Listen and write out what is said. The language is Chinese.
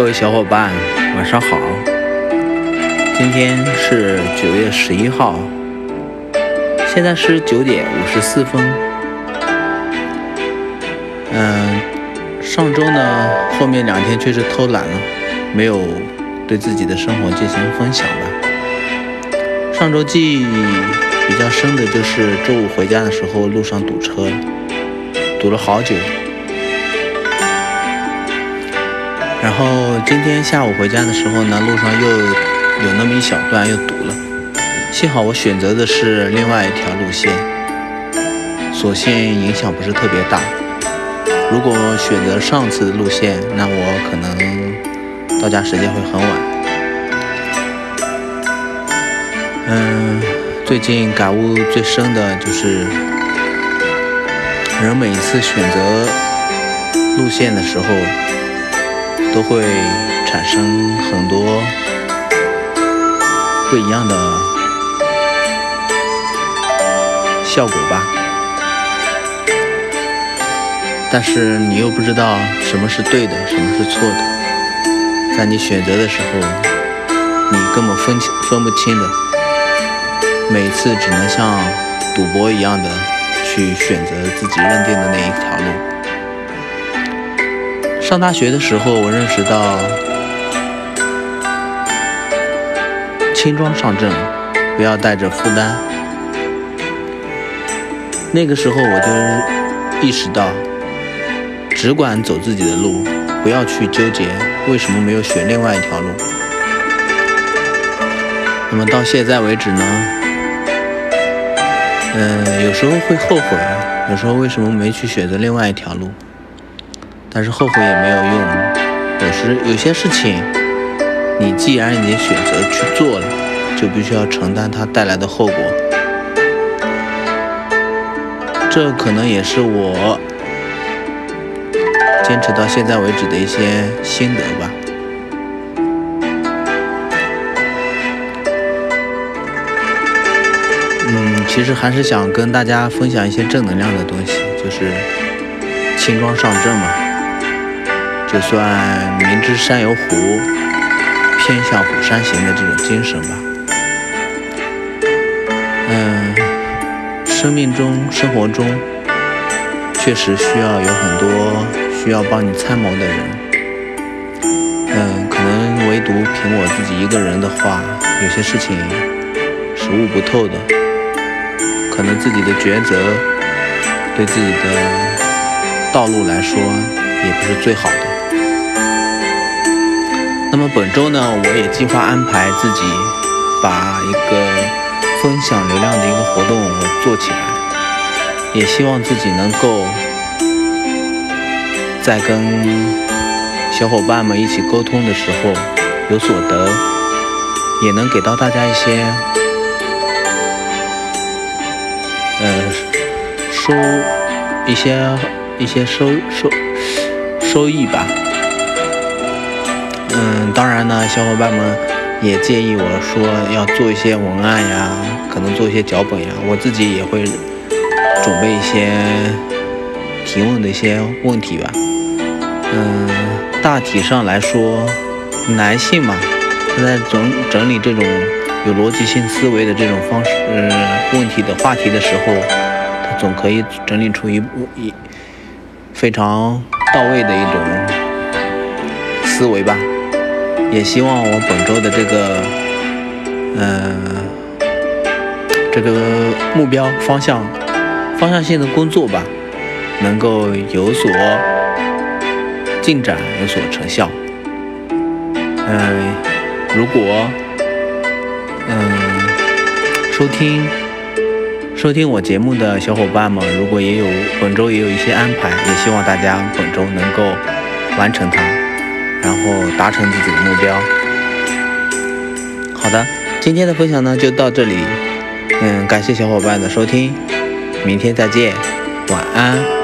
各位小伙伴，晚上好。今天是九月十一号，现在是九点五十四分。嗯，上周呢，后面两天确实偷懒了，没有对自己的生活进行分享吧。上周记忆比较深的就是周五回家的时候，路上堵车，堵了好久。然后今天下午回家的时候呢，路上又有那么一小段又堵了，幸好我选择的是另外一条路线，所幸影响不是特别大。如果选择上次的路线，那我可能到家时间会很晚。嗯，最近感悟最深的就是，人每一次选择路线的时候。都会产生很多不一样的效果吧，但是你又不知道什么是对的，什么是错的，在你选择的时候，你根本分清分不清的，每次只能像赌博一样的去选择自己认定的那一条路。上大学的时候，我认识到轻装上阵，不要带着负担。那个时候我就意识到，只管走自己的路，不要去纠结为什么没有选另外一条路。那么到现在为止呢，嗯，有时候会后悔，有时候为什么没去选择另外一条路。但是后悔也没有用，有时有些事情，你既然已经选择去做了，就必须要承担它带来的后果。这可能也是我坚持到现在为止的一些心得吧。嗯，其实还是想跟大家分享一些正能量的东西，就是轻装上阵嘛。就算明知山有虎，偏向虎山行的这种精神吧。嗯，生命中、生活中，确实需要有很多需要帮你参谋的人。嗯，可能唯独凭我自己一个人的话，有些事情是悟不透的。可能自己的抉择，对自己的道路来说，也不是最好的。本周呢，我也计划安排自己把一个分享流量的一个活动做起来，也希望自己能够在跟小伙伴们一起沟通的时候有所得，也能给到大家一些呃收一些一些收收收益吧。嗯，当然呢，小伙伴们也建议我说要做一些文案呀，可能做一些脚本呀，我自己也会准备一些提问的一些问题吧。嗯，大体上来说，男性嘛，他在整整理这种有逻辑性思维的这种方式，嗯问题的话题的时候，他总可以整理出一部一非常到位的一种思维吧。也希望我本周的这个，嗯，这个目标方向、方向性的工作吧，能够有所进展，有所成效。嗯，如果，嗯，收听收听我节目的小伙伴们，如果也有本周也有一些安排，也希望大家本周能够完成它。然后达成自己的目标。好的，今天的分享呢就到这里。嗯，感谢小伙伴的收听，明天再见，晚安。